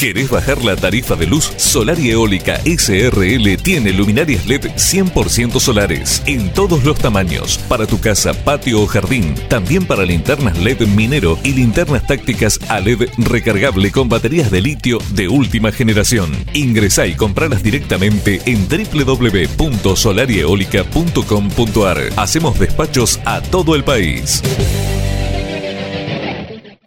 ¿Querés bajar la tarifa de luz? Solar y Eólica SRL tiene luminarias LED 100% solares en todos los tamaños para tu casa, patio o jardín. También para linternas LED minero y linternas tácticas a LED recargable con baterías de litio de última generación. Ingresá y compralas directamente en www.solarieolica.com.ar. Hacemos despachos a todo el país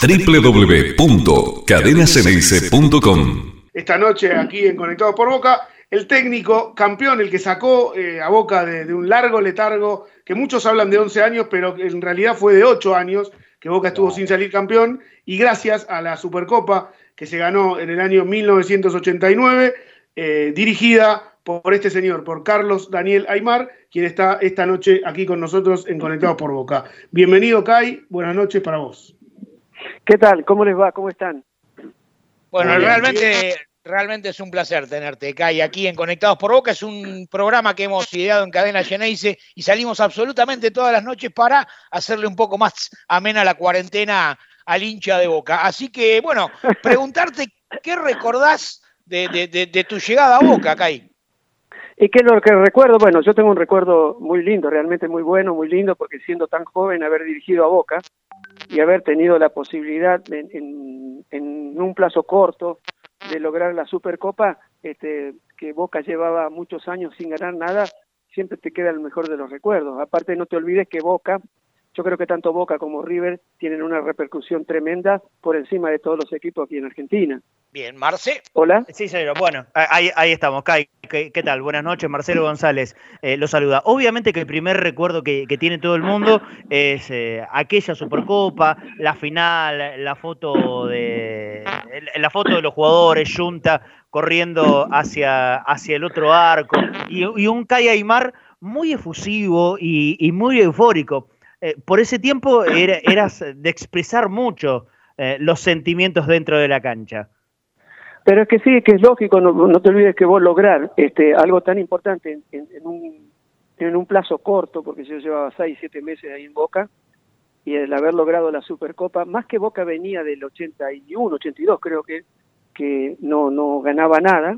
www.cadenaceneice.com Esta noche aquí en Conectados por Boca, el técnico campeón, el que sacó eh, a Boca de, un largo letargo, que muchos hablan de 11 años, pero en realidad fue de 8 años que Boca estuvo sin salir campeón, y gracias a la Supercopa que se ganó en el año 1989, eh, dirigida por este señor, por Carlos Daniel Aymar, quien está esta noche aquí con nosotros en Conectados por Boca. Bienvenido, Kai, buenas noches para vos. ¿Qué tal? ¿Cómo les va? ¿Cómo están? Bueno, realmente, realmente es un placer tenerte, Kai, aquí en Conectados por Boca. Es un programa que hemos ideado en Cadena Geneise y salimos absolutamente todas las noches para hacerle un poco más amena la cuarentena al hincha de Boca. Así que, bueno, preguntarte qué recordás de, tu llegada a Boca, Kai. ¿Y qué es lo que recuerdo? Bueno, yo tengo un recuerdo muy lindo, realmente muy bueno, muy lindo, porque siendo tan joven, haber dirigido a Boca, y haber tenido la posibilidad en, en, un plazo corto de lograr la Supercopa, este, que Boca llevaba muchos años sin ganar nada, siempre te queda el mejor de los recuerdos. Aparte, no te olvides que Boca, yo creo que tanto Boca como River tienen una repercusión tremenda por encima de todos los equipos aquí en Argentina. Bien, Marce. Hola. Sí, señor. Bueno, ahí, ahí estamos. Kai, ¿qué, tal? Buenas noches. Marcelo González eh, lo saluda. Obviamente que el primer recuerdo que, tiene todo el mundo es eh, aquella Supercopa, la final, la foto de la foto de los jugadores, Junta corriendo hacia, hacia el otro arco y, un Kai Aymar muy efusivo y, muy eufórico. Eh, por ese tiempo eras de expresar mucho los sentimientos dentro de la cancha. Pero es que sí, que es lógico, no, te olvides que vos lograr este, algo tan importante en, un, en un plazo corto, porque yo llevaba seis, siete meses ahí en Boca, y el haber logrado la Supercopa, más que Boca venía del 81, 82 creo que, que no, no ganaba nada,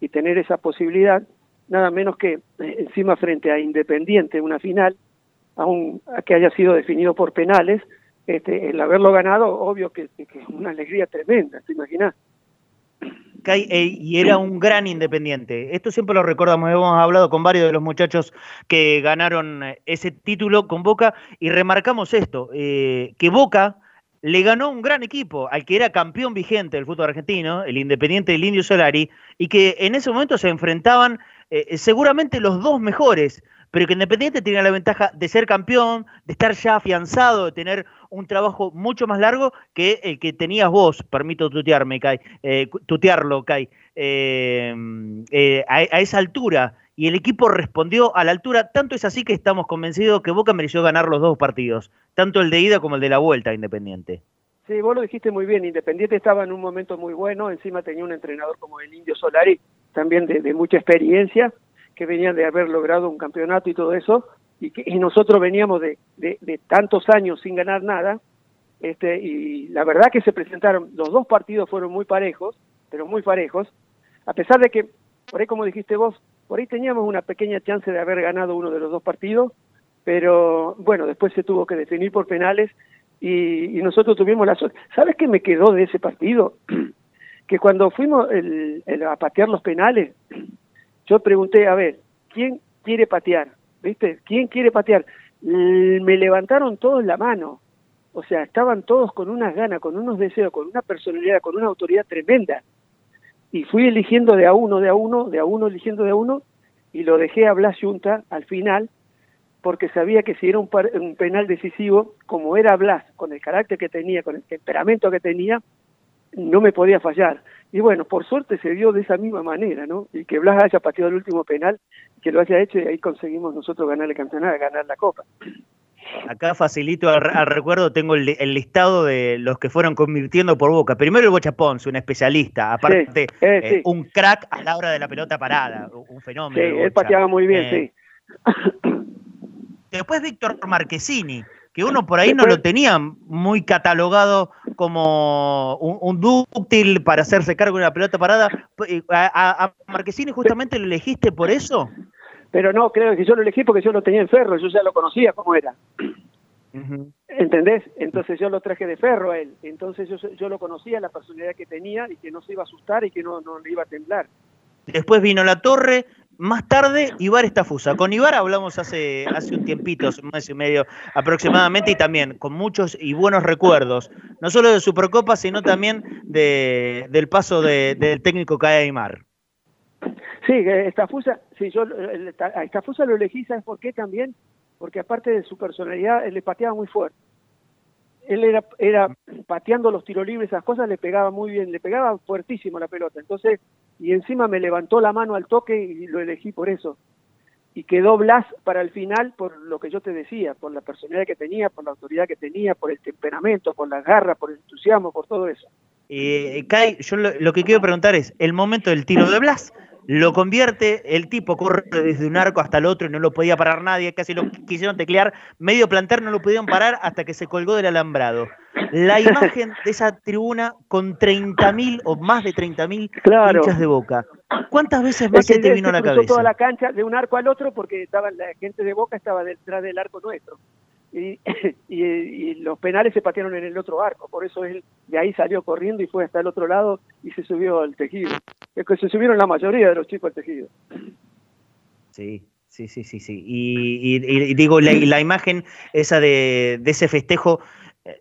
y tener esa posibilidad, nada menos que eh, encima frente a Independiente, una final, aun que haya sido definido por penales, este, el haberlo ganado, obvio que, es una alegría tremenda, ¿te imaginas? y era un gran independiente. Esto siempre lo recordamos, hemos hablado con varios de los muchachos que ganaron eh, ese título con Boca y remarcamos esto, eh, que Boca le ganó un gran equipo al que era campeón vigente del fútbol argentino, el Independiente del Indio Solari, y que en ese momento se enfrentaban eh, seguramente los dos mejores, pero que Independiente tenía la ventaja de ser campeón, de estar ya afianzado, de tener un trabajo mucho más largo que el que tenías vos, permito tutearme, Kai, eh, tutearlo, Kai, eh, eh, a, esa altura. Y el equipo respondió a la altura, tanto es así que estamos convencidos que Boca mereció ganar los dos partidos, tanto el de ida como el de la vuelta Independiente. Sí, vos lo dijiste muy bien, Independiente estaba en un momento muy bueno, encima tenía un entrenador como el Indio Solari, también de, mucha experiencia, que venía de haber logrado un campeonato y todo eso, y, que, y nosotros veníamos de, de, tantos años sin ganar nada, este, y la verdad que se presentaron, los dos partidos fueron muy parejos, pero muy parejos, a pesar de que, por ahí como dijiste vos, por ahí teníamos una pequeña chance de haber ganado uno de los dos partidos, pero bueno, después se tuvo que definir por penales y, nosotros tuvimos la suerte. ¿Sabes qué me quedó de ese partido? que cuando fuimos el, a patear los penales, yo pregunté, a ver, ¿quién quiere patear? ¿viste? ¿Quién quiere patear? Me levantaron todos la mano, o sea, estaban todos con unas ganas, con unos deseos, con una personalidad, con una autoridad tremenda. Y fui eligiendo de a uno, de a uno, de a uno, eligiendo de a uno, y lo dejé a Blas Junta al final, porque sabía que si era un, un penal decisivo, como era Blas, con el carácter que tenía, con el temperamento que tenía, no me podía fallar. Y bueno, por suerte se dio de esa misma manera, ¿no? Y que Blas haya pateado el último penal, que lo haya hecho y ahí conseguimos nosotros ganar el campeonato, ganar la copa. Acá facilito al, recuerdo, tengo el, listado de los que fueron convirtiendo por boca. Primero el Bocha Ponce, un especialista, aparte eh, eh, un crack a la hora de la pelota parada, un fenómeno. Sí, él pateaba muy bien, eh, sí. Después Víctor Marquesini, que uno por ahí no lo tenía muy catalogado como un, dúctil para hacerse cargo de una pelota parada. ¿A, a Marquesini justamente lo elegiste por eso? Pero no, creo que yo lo elegí porque yo lo tenía en ferro, yo ya lo conocía cómo era. ¿Entendés? Entonces yo lo traje de ferro a él. Entonces yo, yo lo conocía, la personalidad que tenía y que no se iba a asustar y que no, no le iba a temblar. Después vino La Torre, más tarde Ibar Estafusa. Con Ibar hablamos hace, hace un tiempito, un mes y medio aproximadamente, y también con muchos y buenos recuerdos, no solo de Supercopa, sino también de, del paso del técnico Cae Aymar. Sí, Estafusa, sí, yo a Estafusa lo elegí, ¿sabes por qué también? porque aparte de su personalidad, él le pateaba muy fuerte. Él era, era pateando los tiros libres, esas cosas le pegaba muy bien, le pegaba fuertísimo la pelota. Entonces, y encima me levantó la mano al toque y lo elegí por eso. Y quedó Blas para el final por lo que yo te decía, por la personalidad que tenía, por la autoridad que tenía, por el temperamento, por las garras, por el entusiasmo, por todo eso. Eh, Kai, yo lo, que quiero preguntar es, el momento del tiro de Blas, lo convierte, el tipo corre desde un arco hasta el otro y no lo podía parar nadie, casi lo quisieron teclear, medio plantar no lo pudieron parar hasta que se colgó del alambrado. La imagen de esa tribuna con 30.000 o más de 30.000 claro. hinchas de boca. ¿Cuántas veces más se te vino a la cabeza? toda la cancha de un arco al otro porque estaba la gente de Boca estaba detrás del arco nuestro. Y, y, los penales se patearon en el otro arco, por eso él de ahí salió corriendo y fue hasta el otro lado y se subió al tejido. Es que se subieron la mayoría de los chicos al tejido. Sí, sí, sí, sí, sí. Y, digo, la, la, imagen esa de, de ese festejo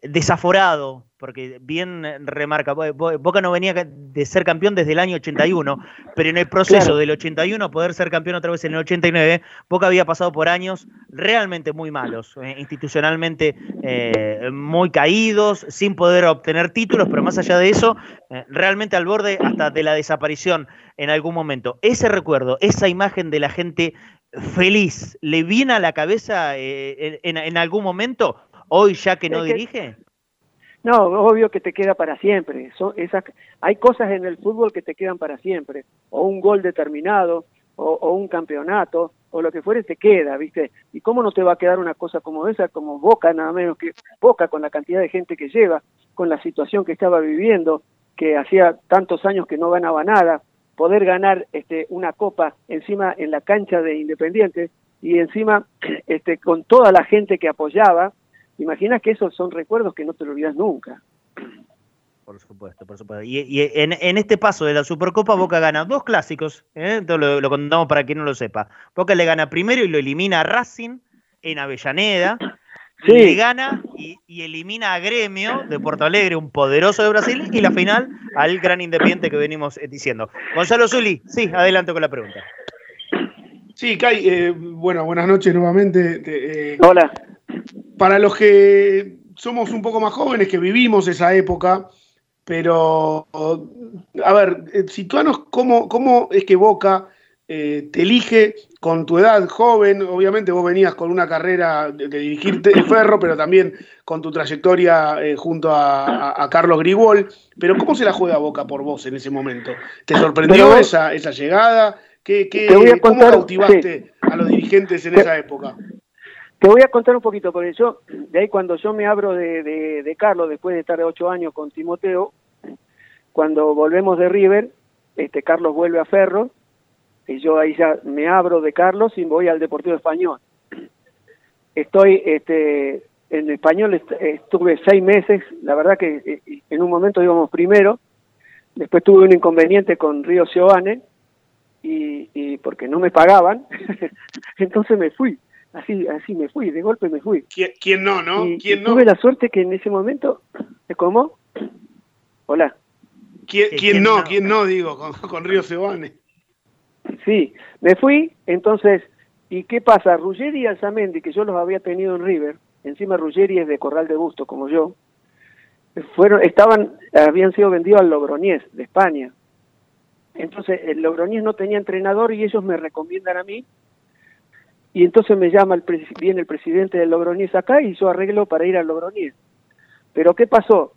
desaforado, porque bien remarca, Boca no venía de ser campeón desde el año 81, pero en el proceso del 81 poder ser campeón otra vez en el 89, Boca había pasado por años realmente muy malos, eh, institucionalmente eh, muy caídos, sin poder obtener títulos, pero más allá de eso, realmente al borde hasta de la desaparición en algún momento. Ese recuerdo, esa imagen de la gente feliz, ¿le viene a la cabeza en algún momento? Hoy ya que no dirige? No, obvio que te queda para siempre. Son esas, hay cosas en el fútbol que te quedan para siempre. O un gol determinado, o, un campeonato, o lo que fuere, te queda, ¿viste? ¿Y cómo no te va a quedar una cosa como esa, como Boca, nada menos que Boca, con la cantidad de gente que lleva, con la situación que estaba viviendo, que hacía tantos años que no ganaba nada, poder ganar este, una copa encima en la cancha de Independiente y encima este, con toda la gente que apoyaba, Imaginas que esos son recuerdos que no te lo olvidas nunca. Por supuesto, por supuesto. Y, en, este paso de la Supercopa, Boca gana dos clásicos. ¿eh? Entonces lo, contamos para quien no lo sepa. Boca le gana primero y lo elimina a Racing en Avellaneda. Sí. Le gana y, elimina a Gremio de Porto Alegre, un poderoso de Brasil, y la final al gran independiente que venimos eh, diciendo. Gonzalo Zuli, sí, adelante con la pregunta. Sí, Kai, eh, bueno, buenas noches nuevamente. Hola para los que somos un poco más jóvenes, que vivimos esa época, pero, a ver, eh, situanos cómo, cómo es que Boca eh, te elige con tu edad joven, obviamente vos venías con una carrera de, dirigirte de ferro, pero también con tu trayectoria eh, junto a, Carlos Grigol, pero ¿cómo se la juega Boca por vos en ese momento? ¿Te sorprendió esa, esa llegada? ¿Qué, qué, ¿Cómo cautivaste a los dirigentes en esa época? Te voy a contar un poquito, porque yo, de ahí cuando yo me abro de, de, Carlos, después de estar ocho años con Timoteo, cuando volvemos de River, este Carlos vuelve a Ferro, y yo ahí ya me abro de Carlos y voy al Deportivo Español. Estoy este, en Español, estuve seis meses, la verdad que eh, en un momento íbamos primero, después tuve un inconveniente con Río y, y porque no me pagaban, entonces me fui así, así me fui, de golpe me fui. ¿Quién, no, no? ¿Quién no? Tuve la suerte que en ese momento, ¿cómo? Hola. ¿Quién, no? ¿Quién no? Digo, con, Río Sebane. Sí, me fui, entonces, ¿y qué pasa? Ruggeri y Alzamendi, que yo los había tenido en River, encima Ruggeri es de Corral de Busto, como yo, fueron, estaban, habían sido vendidos al Logroñés, de España. Entonces, el Logroñés no tenía entrenador y ellos me recomiendan a mí y entonces me llama el viene el presidente del Logroñés acá y yo arreglo para ir al Logroñés. Pero ¿qué pasó?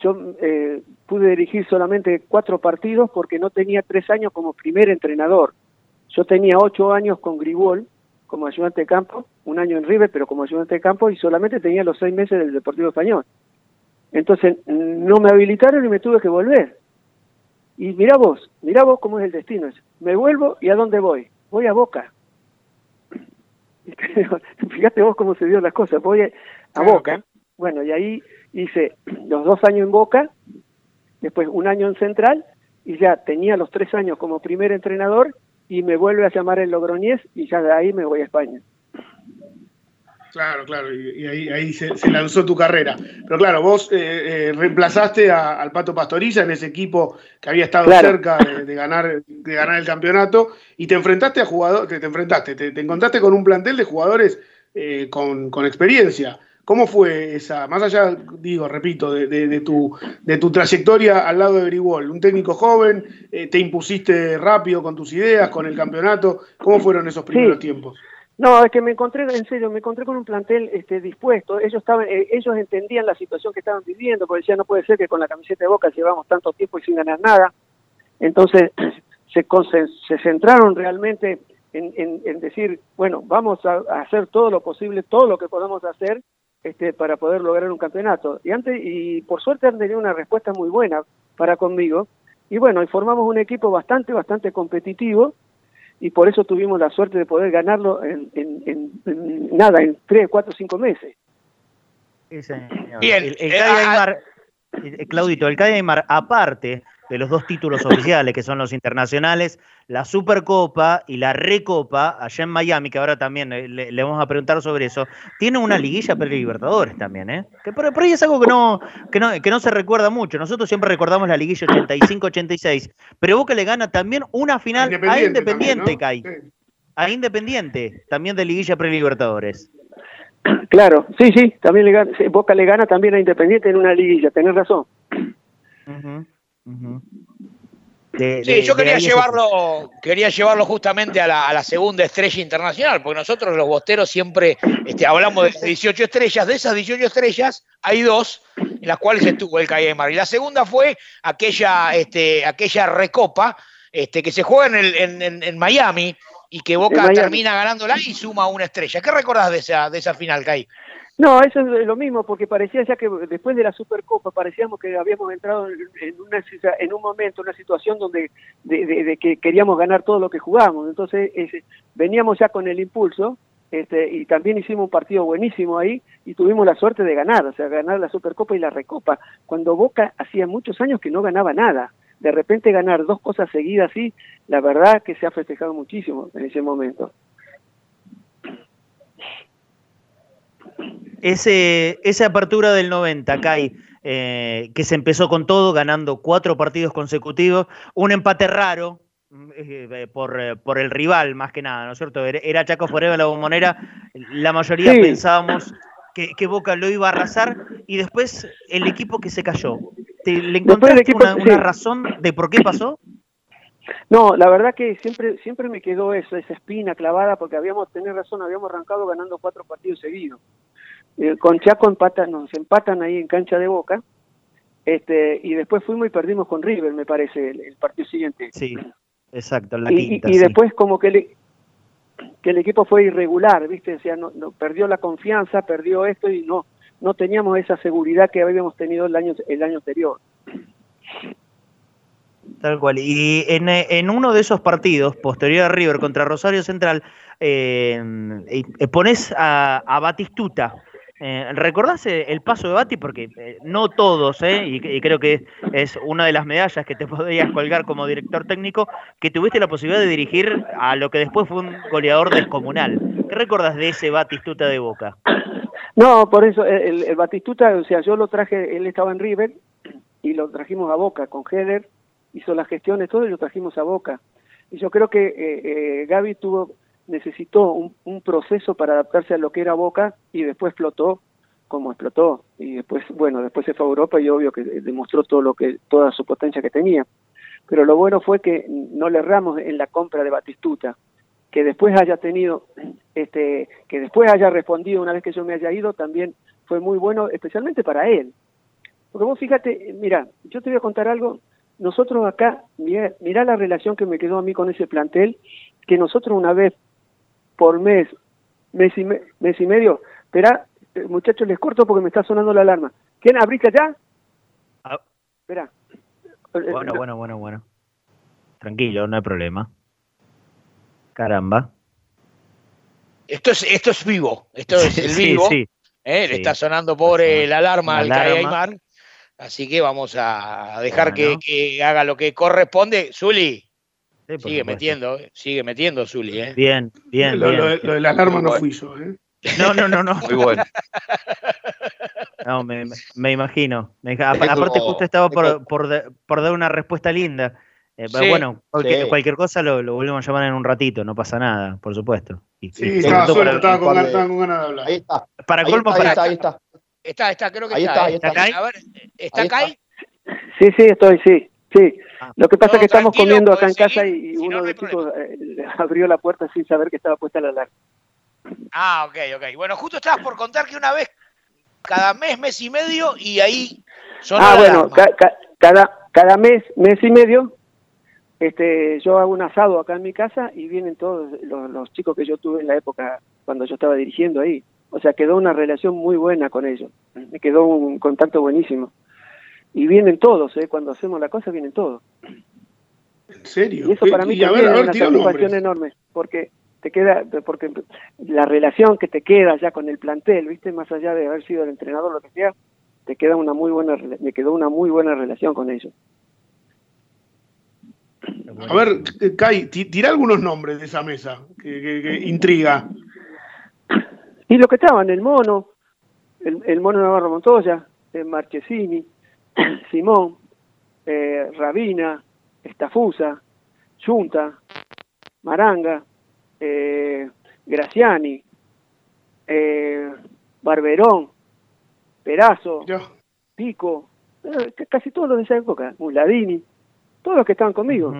Yo eh, pude dirigir solamente cuatro partidos porque no tenía tres años como primer entrenador. Yo tenía ocho años con Gribol como ayudante de campo, un año en River, pero como ayudante de campo, y solamente tenía los seis meses del Deportivo Español. Entonces no me habilitaron y me tuve que volver. Y mira vos, mira vos cómo es el destino. Me vuelvo y a dónde voy. Voy a Boca. Fíjate vos cómo se dio las cosas. Voy a, Boca. Bueno, y ahí hice los dos años en Boca, después un año en Central, y ya tenía los tres años como primer entrenador, y me vuelve a llamar el Logroñés, y ya de ahí me voy a España. Claro, claro, y, ahí, se, lanzó tu carrera. Pero claro, vos eh, eh, reemplazaste al Pato Pastoriza en ese equipo que había estado cerca de, ganar, de ganar el campeonato y te enfrentaste a jugadores, te, enfrentaste, te, encontraste con un plantel de jugadores eh, con, experiencia. ¿Cómo fue esa, más allá, digo, repito, de, tu, de tu trayectoria al lado de Grigol? Un técnico joven, te impusiste rápido con tus ideas, con el campeonato. ¿Cómo fueron esos primeros tiempos? No, es que me encontré, en serio, me encontré con un plantel este, dispuesto. Ellos estaban, eh, ellos entendían la situación que estaban viviendo, porque decían, no puede ser que con la camiseta de Boca llevamos tanto tiempo y sin ganar nada. Entonces, se, se centraron realmente en, decir, bueno, vamos a, hacer todo lo posible, todo lo que podamos hacer este, para poder lograr un campeonato. Y antes, y por suerte han tenido una respuesta muy buena para conmigo. Y bueno, y formamos un equipo bastante, bastante competitivo y por eso tuvimos la suerte de poder ganarlo en, nada, en tres, cuatro, cinco meses. Bien, el, el, eh, ah, eh, Claudito, el Aymar, aparte de los dos títulos oficiales, que son los internacionales, la Supercopa y la Recopa, allá en Miami, que ahora también le, vamos a preguntar sobre eso, tiene una liguilla para Libertadores también, ¿eh? Que por, ahí es algo que no, que, no, que no se recuerda mucho. Nosotros siempre recordamos la liguilla 85-86, pero Boca le gana también una final a Independiente, Kai. A Independiente, también de liguilla pre-Libertadores. Claro, sí, sí, también le gana, Boca le gana también a Independiente en una liguilla, tenés razón sí, yo quería llevarlo, quería llevarlo justamente a la, segunda estrella internacional, porque nosotros los bosteros siempre este, hablamos de 18 estrellas, de esas 18 estrellas hay dos en las cuales estuvo el Mar. Y la segunda fue aquella, este, aquella recopa este, que se juega en, en, Miami y que Boca termina ganándola y suma una estrella. ¿Qué recordás de esa, de esa final, Kai? No, eso es lo mismo, porque parecía ya que después de la Supercopa parecíamos que habíamos entrado en, una, en un momento, una situación donde de, que queríamos ganar todo lo que jugamos. Entonces veníamos ya con el impulso este, y también hicimos un partido buenísimo ahí y tuvimos la suerte de ganar, o sea, ganar la Supercopa y la Recopa, cuando Boca hacía muchos años que no ganaba nada. De repente ganar dos cosas seguidas así, la verdad que se ha festejado muchísimo en ese momento. Ese, esa apertura del 90, Kai, eh, que se empezó con todo, ganando cuatro partidos consecutivos, un empate raro, eh, eh, por, el rival más que nada, ¿no es cierto? Era Chaco Forever la bombonera, la mayoría pensábamos que, Boca lo iba a arrasar y después el equipo que se cayó. ¿Le encontraste una, una, razón de por qué pasó? No, la verdad que siempre siempre me quedó eso, esa espina clavada, porque habíamos, tenés razón, habíamos arrancado ganando cuatro partidos seguidos. Eh, con Chaco empatan, nos empatan ahí en cancha de Boca, este, y después fuimos y perdimos con River, me parece, el, partido siguiente. Sí, exacto, la y, y, después como que, le, que el equipo fue irregular, ¿viste? O sea, no, perdió la confianza, perdió esto y no no teníamos esa seguridad que habíamos tenido el año el año anterior. Tal cual. Y en, en, uno de esos partidos, posterior a River contra Rosario Central, eh, pones a, Batistuta. Eh, ¿Recordás el paso de Bati? Porque eh, no todos, eh, y, creo que es una de las medallas que te podrías colgar como director técnico, que tuviste la posibilidad de dirigir a lo que después fue un goleador descomunal. ¿Qué recordás de ese Batistuta de Boca? No, por eso, el, el Batistuta, o sea, yo lo traje, él estaba en River y lo trajimos a Boca con Heller hizo las gestiones, todo y lo trajimos a Boca. Y yo creo que eh, eh, Gaby tuvo, necesitó un, proceso para adaptarse a lo que era Boca y después explotó como explotó. Y después, bueno, después se fue a Europa y obvio que demostró todo lo que, toda su potencia que tenía. Pero lo bueno fue que no le erramos en la compra de Batistuta, que después haya tenido, este, que después haya respondido una vez que yo me haya ido, también fue muy bueno, especialmente para él. Porque vos fíjate, mira, yo te voy a contar algo nosotros acá, mirá, la relación que me quedó a mí con ese plantel, que nosotros una vez por mes, mes y, mes y medio, espera, eh, muchachos, les corto porque me está sonando la alarma. ¿Quién abriste ya? Ah. Espera. Bueno, bueno, bueno, bueno. Tranquilo, no hay problema. Caramba. Esto es, esto es vivo, esto es el vivo. Sí, ¿eh? Le Sí. está sonando pobre la alarma La al Cae alarma. Aymar. Así que vamos a dejar que, Bueno. que haga lo que corresponde. Zuli, sí, sigue supuesto. metiendo, eh, sigue metiendo Zuli. ¿eh? Bien, bien, lo, bien. lo de- lo de la alarma no fui yo. ¿eh? No, no, no, no. Muy bueno. No, me, imagino. Me- aparte justo estaba por, por, por dar una respuesta linda. Eh, pero Sí, bueno, cualquier, sí. cualquier cosa lo, lo volvemos a llamar en un ratito, no pasa nada, por supuesto. Y- Sí, y estaba para, estaba con, ganas- de- hablar. Ahí está. para Ahí colmo, está, ahí para, está, ahí está. Está, está, creo que Ahí está. está, ¿eh? ahí está. ¿Está ahí? A ver, ¿está Ahí acá? está. Sí, sí, estoy, sí, sí. Ah. Lo que pasa No, es que estamos comiendo acá en casa y uno no de los chicos eh, abrió la puerta sin saber que estaba puesta la alarma. Ah, ok, ok. Bueno, justo estabas por contar que una vez cada mes, mes y medio, y ahí sonó Ah, la bueno, alarma. ca- ca- cada, cada mes, mes y medio, este, yo hago un asado acá en mi casa y vienen todos los, los chicos que yo tuve en la época cuando yo estaba dirigiendo ahí. O sea, quedó una relación muy buena con ellos. Me quedó un contacto buenísimo. Y vienen todos, ¿eh? Cuando hacemos la cosa, vienen todos. ¿En serio? Y eso para mí también es una satisfacción enorme, porque te queda, porque la relación que te queda ya con el plantel, viste, más allá de haber sido el entrenador lo que sea, te queda una muy buena, me quedó una muy buena relación con ellos. A ver, eh, Kai, ti- tira algunos nombres de esa mesa que, que- que intriga. Y lo que estaban, el mono, el, el mono Navarro Montoya, eh, Marchesini, Simón, eh, Rabina, Estafusa, Junta, Maranga, eh, Graciani, eh, Barberón, Perazo. Pico, eh, casi todos los de esa época, Muladini, todos los que estaban conmigo.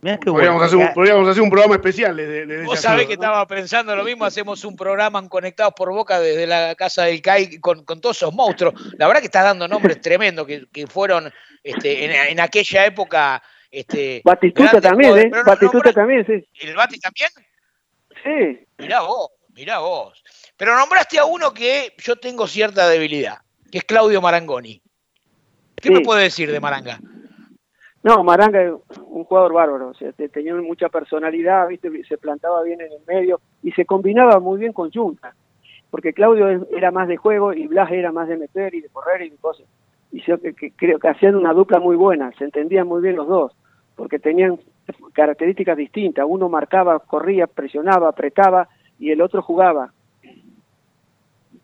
Mirá qué Podríamos, hacer un, podríamos hacer un programa especial de, de, de Vos sabés que ¿no? estaba pensando lo mismo, hacemos un programa en Conectados por Boca desde la casa del CAI con, con todos esos monstruos. La verdad que estás dando nombres tremendos que, que fueron este, en, en aquella época. Este, Batistuta también. ¿eh? No Batistuta también, sí. ¿El Bati también? Sí, Mirá vos, mirá vos. Pero nombraste a uno que yo tengo cierta debilidad, que es Claudio Marangoni. ¿Qué Sí. me puede decir de Maranga? No, Maranga es un jugador bárbaro, o sea, te- tenía mucha personalidad, ¿viste? se plantaba bien en el medio y se combinaba muy bien con Junta, porque Claudio era más de juego y Blas era más de meter y de correr y de cosas. Y que creo que hacían una dupla muy buena, se entendían muy bien los dos, porque tenían características distintas, uno marcaba, corría, presionaba, apretaba y el otro jugaba.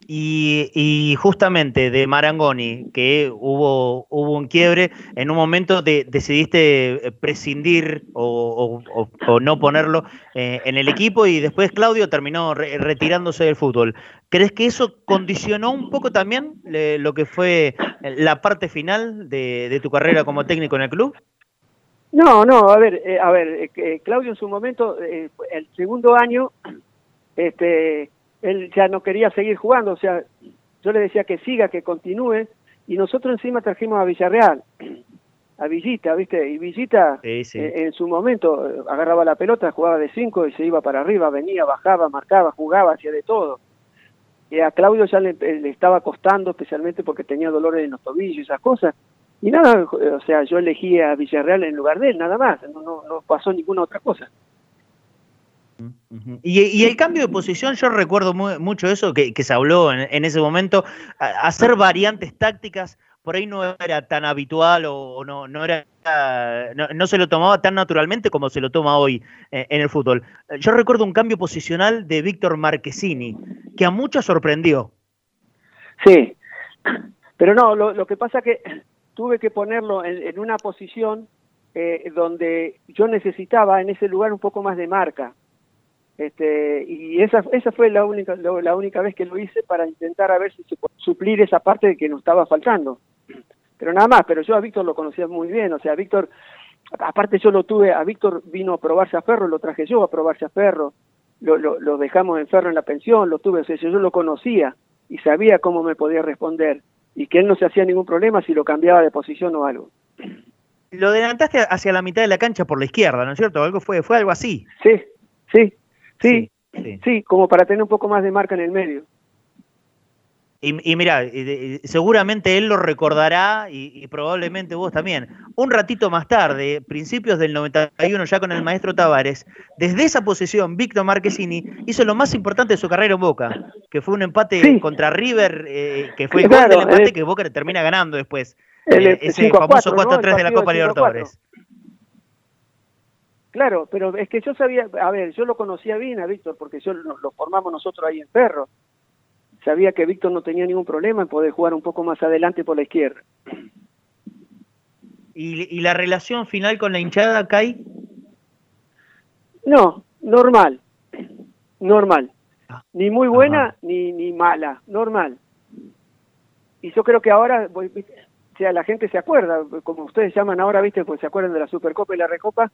Y, justamente de Marangoni, que hubo, hubo un quiebre, en un momento de- decidiste eh, prescindir o, no ponerlo eh, en el equipo y después Claudio terminó re- retirándose del fútbol. ¿Crees que eso condicionó un poco también eh, lo que fue la parte final de, tu carrera como técnico en el club? No, no, a ver, eh, a ver, eh, Claudio en su momento, el segundo año, este, él ya no quería seguir jugando, o sea, yo le decía que siga, que continúe, y nosotros encima trajimos a Villarreal, a Villita, ¿viste? Y Villita Sí, sí. eh, en su momento eh, agarraba la pelota, jugaba de cinco y se iba para arriba, venía, bajaba, marcaba, jugaba, hacía de todo. Y a Claudio ya le, le estaba costando, especialmente porque tenía dolores en los tobillos y esas cosas. Y nada, eh, o sea, yo elegí a Villarreal en lugar de él, nada más, no, no, no pasó ninguna otra cosa. Y, y el cambio de posición, yo recuerdo mu- mucho eso que, que se habló en, en ese momento, a- hacer variantes tácticas por ahí no era tan habitual o, o no, no era no, no se lo tomaba tan naturalmente como se lo toma hoy eh, en el fútbol. Yo recuerdo un cambio posicional de Víctor Marquesini, que a muchos sorprendió. Sí, pero no, lo, lo que pasa que tuve que ponerlo en, en una posición eh, donde yo necesitaba en ese lugar un poco más de marca. Este, y esa, esa fue la única, lo- la única vez que lo hice para intentar a ver si se puede suplir esa parte de que nos estaba faltando. Pero nada más, pero yo a Víctor lo conocía muy bien, o sea, Víctor, aparte yo lo tuve, a Víctor vino a probarse a Ferro, lo traje yo a probarse a Ferro, lo, lo, lo dejamos en Ferro en la pensión, lo tuve, o sea, yo lo conocía y sabía cómo me podía responder y que él no se hacía ningún problema si lo cambiaba de posición o algo. Lo adelantaste hacia la mitad de la cancha por la izquierda, ¿no es cierto? Algo fue, fue algo así. Sí, sí, sí, sí. sí, como para tener un poco más de marca en el medio. Y, mira, seguramente él lo recordará y, probablemente vos también. Un ratito más tarde, principios del 91, ya con el maestro Tavares, desde esa posición, Víctor Marquesini hizo lo más importante de su carrera en Boca, que fue un empate contra River, eh, que fue el gol del empate que Boca termina ganando después. Eh, ese famoso 4-3 de la Copa Libertadores. Claro, pero es que yo sabía, a ver, yo lo conocía bien a Víctor porque yo lo, formamos nosotros ahí en Perro. Sabía que Víctor no tenía ningún problema en poder jugar un poco más adelante por la izquierda. ¿Y, la relación final con la hinchada, Kai? No, normal. Normal. Ah. Ni muy buena ni, ni mala, normal. Y yo creo que ahora, o sea, la gente se acuerda, como ustedes llaman ahora, ¿viste? Pues se acuerdan de la Supercopa y la Recopa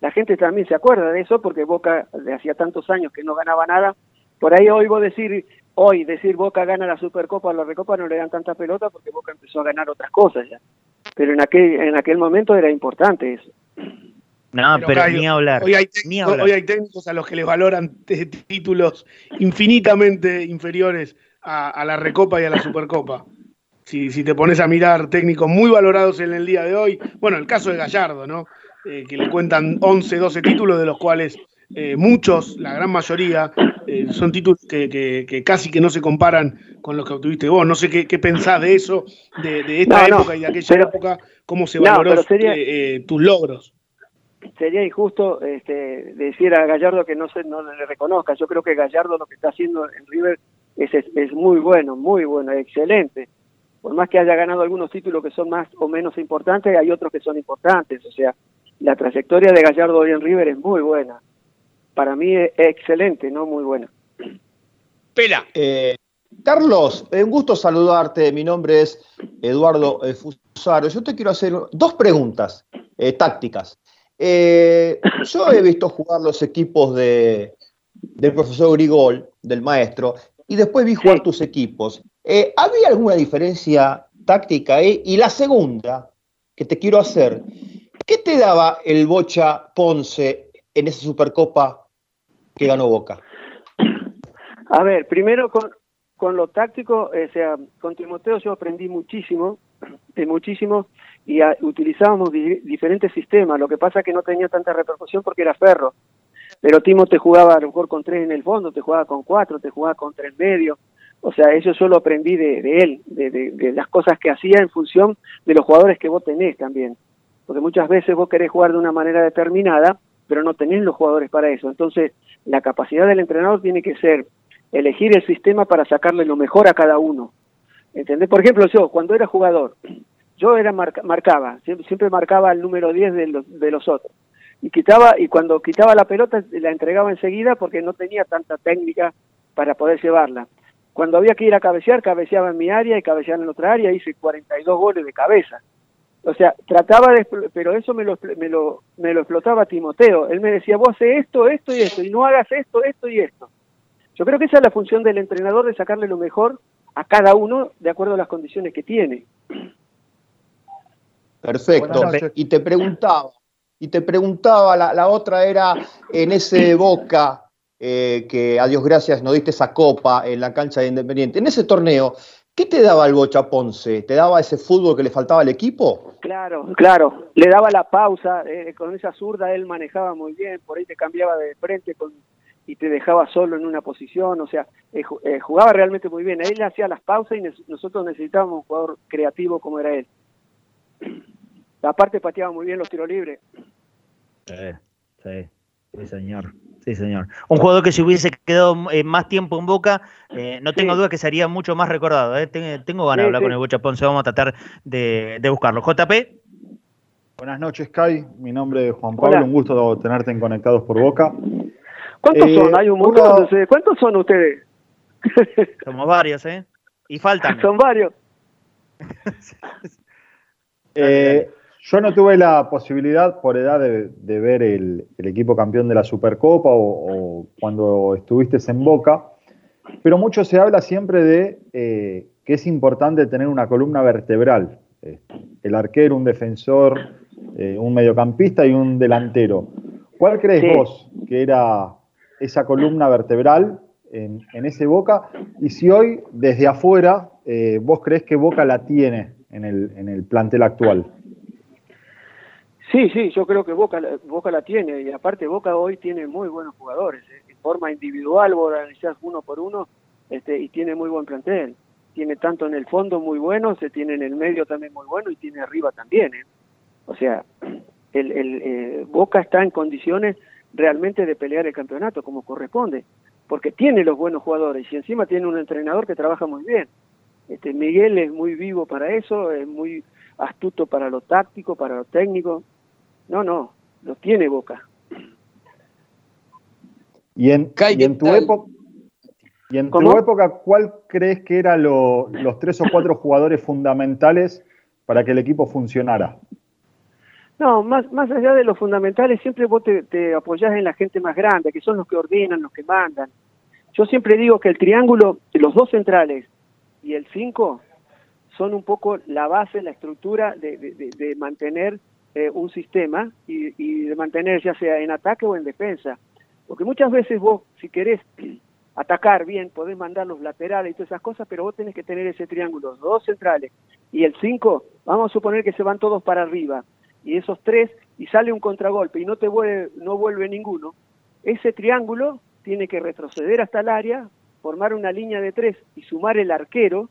la gente también se acuerda de eso porque Boca de hacía tantos años que no ganaba nada. Por ahí oigo decir, hoy decir Boca gana la Supercopa o la Recopa no le dan tanta pelota porque Boca empezó a ganar otras cosas ya. Pero en aquel, en aquel momento era importante eso. No, pero, ni, hablar, hoy hay, técnicos, a los que les valoran títulos infinitamente inferiores a, la Recopa y a la Supercopa. Si, si te pones a mirar técnicos muy valorados en el día de hoy, bueno, el caso de Gallardo, ¿no? Eh, que le cuentan 11, 12 títulos, de los cuales eh, muchos, la gran mayoría, eh, son títulos que, casi que no se comparan con los que obtuviste vos. No sé qué, qué pensás de eso, de, esta época y de aquella época, cómo se valoró tus logros. Sería injusto este, decir a Gallardo que no, se, no le reconozca. Yo creo que Gallardo lo que está haciendo en River es, es, es muy bueno, muy bueno, excelente por más que haya ganado algunos títulos que son más o menos importantes, hay otros que son importantes. O sea, la trayectoria de Gallardo hoy en River es muy buena. Para mí es excelente, no muy buena. Pela. Eh, Carlos, un gusto saludarte. Mi nombre es Eduardo eh, Fusaro. Yo te quiero hacer dos preguntas eh, tácticas. yo he visto jugar los equipos de, del profesor Grigol, del maestro, y después vi jugar tus equipos. ¿Había alguna diferencia táctica ahí? Y la segunda que te quiero hacer ¿Qué te daba el Bocha Ponce en esa Supercopa que ganó Boca? A ver, primero con, con lo táctico, o sea, con Timoteo yo aprendí muchísimo, de muchísimo, y utilizábamos diferentes sistemas. Lo que pasa es que no tenía tanta repercusión porque era ferro. Pero Timo te jugaba a lo mejor con tres en el fondo, te jugaba con cuatro, te jugaba con tres medio. O sea, eso yo lo aprendí de, de él, de, las cosas que hacía en función de los jugadores que vos tenés también porque muchas veces vos querés jugar de una manera determinada, pero no tenés los jugadores para eso. Entonces, la capacidad del entrenador tiene que ser elegir el sistema para sacarle lo mejor a cada uno. ¿Entendés? Por ejemplo, yo, cuando era jugador, yo era marcaba, siempre, marcaba el número 10 de los, de los otros. Y quitaba, y cuando quitaba la pelota, la entregaba enseguida porque no tenía tanta técnica para poder llevarla. Cuando había que ir a cabecear, cabeceaba en mi área y cabeceaba en otra área, hice 42 goles de cabeza. O sea, trataba de, pero eso me lo, me lo, me lo explotaba Timoteo. Él me decía, vos haces esto, esto y esto, y no hagas esto, esto y esto. Yo creo que esa es la función del entrenador, de sacarle lo mejor a cada uno de acuerdo a las condiciones que tiene. Perfecto. Y te preguntaba, y te preguntaba, la, la otra era en ese Boca eh, que a Dios gracias nos diste esa copa en la cancha de Independiente. En ese torneo, ¿Qué te daba el Bocha Ponce? ¿Te daba ese fútbol que le faltaba al equipo? Claro, claro. Le daba la pausa, eh, con esa zurda él manejaba muy bien, por ahí te cambiaba de frente con, y te dejaba solo en una posición, o sea, eh, eh, jugaba realmente muy bien. Él hacía las pausas y nosotros necesitábamos un jugador creativo como era él. Aparte pateaba muy bien los tiros libres. Sí, sí, sí señor. Sí, señor. Un jugador que si hubiese quedado eh, más tiempo en Boca, eh, no tengo duda que sería mucho más recordado. ¿eh? Tengo, ganas de hablar con el Bocha Ponce, vamos a tratar de, buscarlo. JP. Buenas noches, Kai. Mi nombre es Juan Pablo. Un gusto tenerte en Conectados por Boca. ¿Cuántos son? Hay un montón. ¿Cuántos son ustedes? Somos varios, ¿eh? Y faltan. Son varios. eh, yo no tuve la posibilidad por edad de, ver el, equipo campeón de la Supercopa o, cuando estuviste en Boca, pero mucho se habla siempre de eh, que es importante tener una columna vertebral. Eh, el arquero, un defensor, eh, un mediocampista y un delantero. ¿Cuál crees vos que era esa columna vertebral en, ese Boca y si hoy, desde afuera, eh, vos crees que Boca la tiene en el, en el plantel actual. Sí, sí, yo creo que Boca, Boca la tiene y aparte Boca hoy tiene muy buenos jugadores, eh, en forma individual, vos analizás uno por uno este, y tiene muy buen plantel. Tiene tanto en el fondo muy bueno, se tiene en el medio también muy bueno y tiene arriba también. ¿eh? O sea, el, el eh, Boca está en condiciones realmente de pelear el campeonato como corresponde, porque tiene los buenos jugadores y encima tiene un entrenador que trabaja muy bien. Este, Miguel es muy vivo para eso, es muy astuto para lo táctico, para lo técnico, no, no, lo tiene Boca. Y en, en tu época, y en tu época, ¿cuál crees que eran los tres o cuatro jugadores fundamentales para que el equipo funcionara? No, más, más allá de los fundamentales, siempre vos te, te apoyás en la gente más grande, que son los que ordenan, los que mandan. Yo siempre digo que el triángulo, los dos centrales y el cinco, son un poco la base, la estructura de, de mantener eh, un sistema y, de mantener ya sea en ataque o en defensa. Porque muchas veces vos, si querés atacar bien, podés mandar los laterales y todas esas cosas, pero vos tenés que tener ese triángulo, dos centrales y el cinco, vamos a suponer que se van todos para arriba, y esos tres, y sale un contragolpe y no te vuelve, no vuelve ninguno, ese triángulo tiene que retroceder hasta el área, formar una línea de tres y sumar el arquero,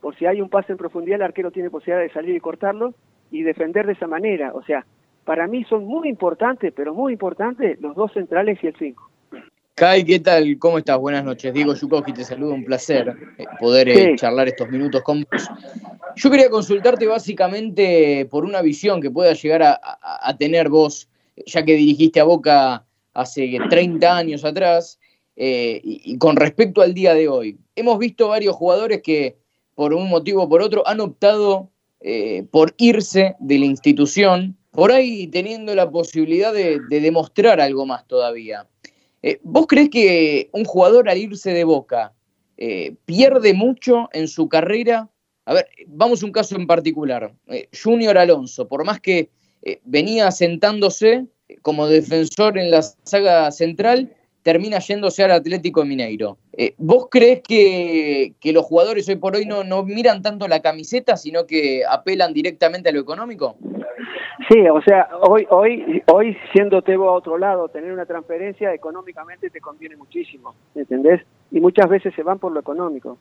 por si hay un pase en profundidad, el arquero tiene posibilidad de salir y cortarlo, y defender de esa manera. O sea, para mí son muy importantes, pero muy importantes los dos centrales y el cinco. Kai, ¿qué tal? ¿Cómo estás? Buenas noches. Diego Yukovsky te saludo, un placer eh, poder eh, charlar estos minutos con vos. Yo quería consultarte básicamente por una visión que pueda llegar a, tener vos, ya que dirigiste a Boca hace 30 años atrás, eh, y, con respecto al día de hoy. Hemos visto varios jugadores que por un motivo o por otro han optado eh, por irse de la institución, por ahí teniendo la posibilidad de, demostrar algo más todavía. Eh, ¿Vos crees que un jugador al irse de Boca eh, pierde mucho en su carrera? A ver, vamos a un caso en particular. Junior Alonso, por más que venía sentándose como defensor en la saga central, termina yéndose al Atlético Mineiro. Eh, ¿Vos crees que, los jugadores hoy por hoy no, no miran tanto la camiseta, sino que apelan directamente a lo económico? Sí, o sea, hoy, hoy, hoy siendo Tebo a otro lado, tener una transferencia económicamente te conviene muchísimo, ¿entendés? Y muchas veces se van por lo económico.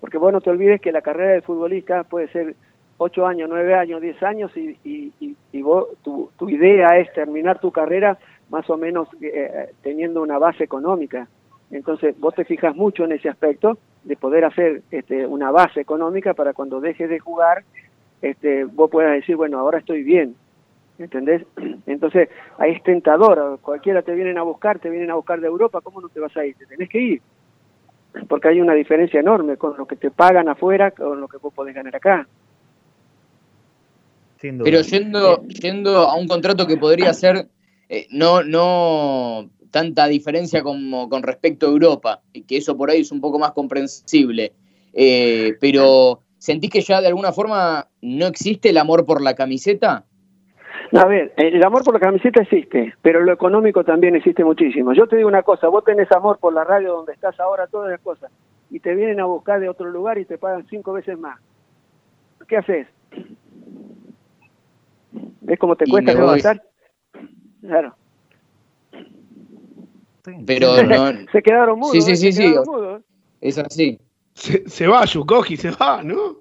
Porque vos no te olvides que la carrera de futbolista puede ser 8 años, 9 años, 10 años y, y, y, vos, tu, tu idea es terminar tu carrera más o menos eh, teniendo una base económica. Entonces, vos te fijas mucho en ese aspecto de poder hacer este, una base económica para cuando dejes de jugar, este, vos puedas decir, bueno, ahora estoy bien. ¿Entendés? Entonces, ahí es tentador. Cualquiera te vienen a buscar, te vienen a buscar de Europa, ¿cómo no te vas a ir? Te tenés que ir. Porque hay una diferencia enorme con lo que te pagan afuera con lo que vos podés ganar acá. Pero yendo, yendo a un contrato que podría ser eh, no, no tanta diferencia como con respecto a Europa, que eso por ahí es un poco más comprensible. Eh, pero, ¿sentís que ya de alguna forma no existe el amor por la camiseta? A ver, el amor por la camiseta existe, pero lo económico también existe muchísimo. Yo te digo una cosa, vos tenés amor por la radio donde estás ahora, todas las cosas, y te vienen a buscar de otro lugar y te pagan cinco veces más. ¿Qué haces? ¿Ves cómo te cuesta levantar? Claro. Pero no... se quedaron mudos. Sí, sí, sí, sí. Es así. Se, va, Yukoji, se va, ¿no?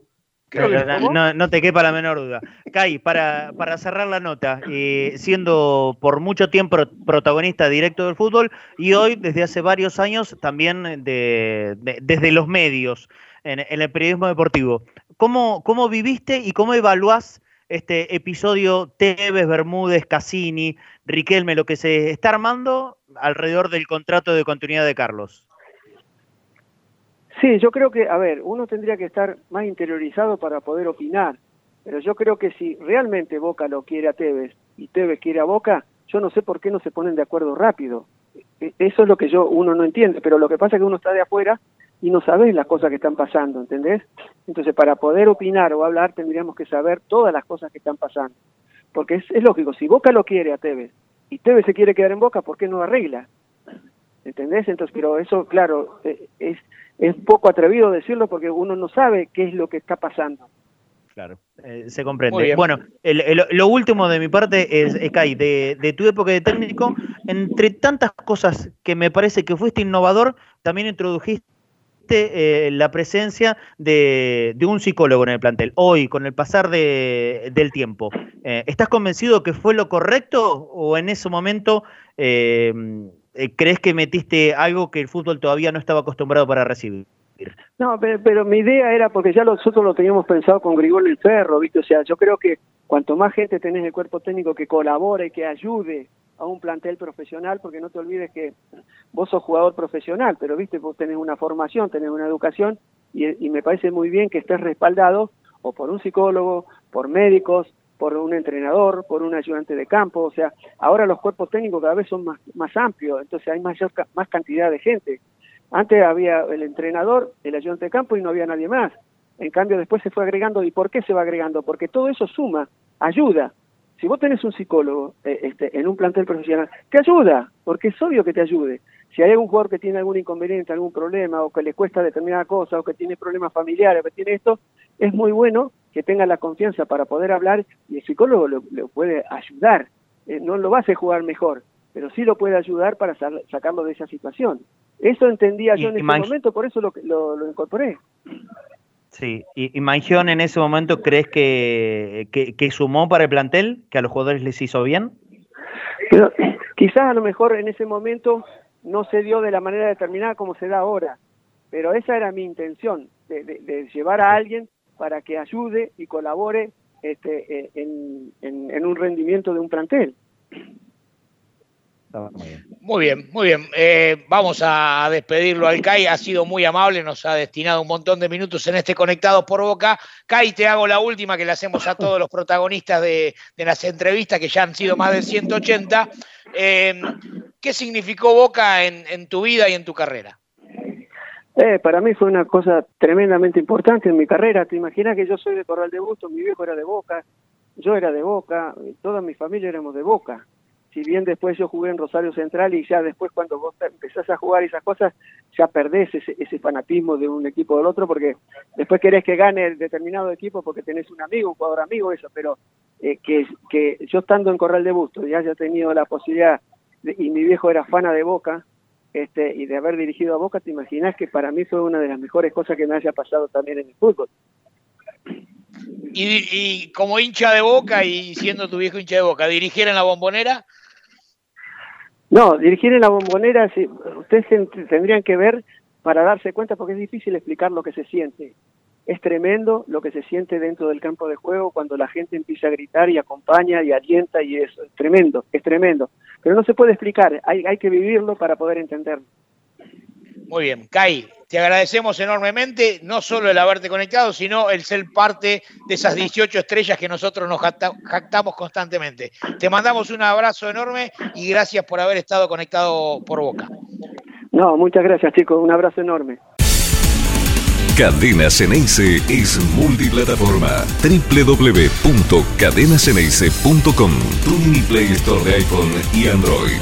No, no, te quepa la menor duda. Kai, para, para cerrar la nota, eh, siendo por mucho tiempo protagonista directo del fútbol y hoy, desde hace varios años, también de, desde los medios, en, en, el periodismo deportivo, ¿cómo, ¿cómo viviste y cómo evaluás este episodio Tevez, Bermúdez, Cassini, Riquelme, lo que se está armando alrededor del contrato de continuidad de Carlos? Sí, yo creo que, a ver, uno tendría que estar más interiorizado para poder opinar, pero yo creo que si realmente Boca lo quiere a Tevez y Tevez quiere a Boca, yo no sé por qué no se ponen de acuerdo rápido. E, eso es lo que yo uno no entiende, pero lo que pasa es que uno está de afuera y no sabes las cosas que están pasando, ¿entendés? Entonces, para poder opinar o hablar, tendríamos que saber todas las cosas que están pasando. Porque es, lógico, si Boca lo quiere a Tevez y Tevez se quiere quedar en Boca, ¿por qué no arregla? ¿entendés? Entonces, pero eso, claro, eh, es, es poco atrevido decirlo porque uno no sabe qué es lo que está pasando. Claro, eh, se comprende. Bueno, lo último de mi parte es, Kai, de, de, tu época de técnico, entre tantas cosas que me parece que fuiste innovador, también introdujiste eh, la presencia de, un psicólogo en el plantel. Hoy, con el pasar del tiempo, eh, ¿estás convencido que fue lo correcto o en ese momento crees que metiste algo que el fútbol todavía no estaba acostumbrado para recibir? No, pero, mi idea era, porque ya nosotros lo teníamos pensado con Grigol el Ferro, ¿viste? O sea, yo creo que cuanto más gente tenés en el cuerpo técnico que colabore, que ayude a un plantel profesional, porque no te olvides que vos sos jugador profesional, pero viste, vos tenés una formación, tenés una educación, y, me parece muy bien que estés respaldado o por un psicólogo, por médicos, por un entrenador, por un ayudante de campo, o sea, ahora los cuerpos técnicos cada vez son más, más amplios, entonces hay mayor, más cantidad de gente. Antes había el entrenador, el ayudante de campo y no había nadie más. En cambio, después se fue agregando. ¿Y por qué se va agregando? Porque todo eso suma, ayuda. Si vos tenés un psicólogo eh, este, en un plantel profesional, te ayuda, porque es obvio que te ayude. Si hay algún jugador que tiene algún inconveniente, algún problema, o que le cuesta determinada cosa, o que tiene problemas familiares, o que tiene esto, es muy bueno que tenga la confianza para poder hablar y el psicólogo lo, puede ayudar. Eh, no lo va a hacer jugar mejor, pero sí lo puede ayudar para sacarlo de esa situación. Eso entendía yo en ese momento, por eso lo, lo, incorporé. Sí, y, y en ese momento, ¿crees que, que, sumó para el plantel? ¿Que a los jugadores les hizo bien? Pero, quizás a lo mejor en ese momento no se dio de la manera determinada como se da ahora, pero esa era mi intención, de, llevar a alguien para que ayude y colabore este, en, en un rendimiento de un plantel. Muy bien, muy bien. Eh, vamos a despedirlo al CAI. Ha sido muy amable, nos ha destinado un montón de minutos en este Conectado por Boca. CAI, te hago la última que le hacemos a todos los protagonistas de, las entrevistas, que ya han sido más de 180. Eh, ¿Qué significó Boca en, tu vida y en tu carrera? Eh, para mí fue una cosa tremendamente importante en mi carrera. Te imaginas que yo soy de Corral de Busto, mi viejo era de Boca, yo era de Boca, toda mi familia éramos de Boca si bien después yo jugué en Rosario Central y ya después cuando vos empezás a jugar esas cosas, ya perdés ese, ese fanatismo de un equipo del otro, porque después querés que gane el determinado equipo porque tenés un amigo, un jugador amigo, eso, pero eh, que, que yo estando en Corral de Busto y haya tenido la posibilidad, y mi viejo era fana de Boca, este, y de haber dirigido a Boca, te imaginas que para mí fue una de las mejores cosas que me haya pasado también en el fútbol. Y, y como hincha de Boca y siendo tu viejo hincha de Boca, dirigir en la bombonera, no, dirigir en la bombonera, si, ustedes tendrían que ver para darse cuenta, porque es difícil explicar lo que se siente. Es tremendo lo que se siente dentro del campo de juego cuando la gente empieza a gritar y acompaña y alienta y eso. Es tremendo, es tremendo. Pero no se puede explicar, hay, hay que vivirlo para poder entenderlo. Muy bien, Kai, te agradecemos enormemente, no solo el haberte conectado, sino el ser parte de esas 18 estrellas que nosotros nos jactamos constantemente. Te mandamos un abrazo enorme y gracias por haber estado conectado por Boca. No, muchas gracias chicos, un abrazo enorme. Cadena Ceneice es multiplataforma. www.cadenaceneice.com Tu mini Play Store de iPhone y Android.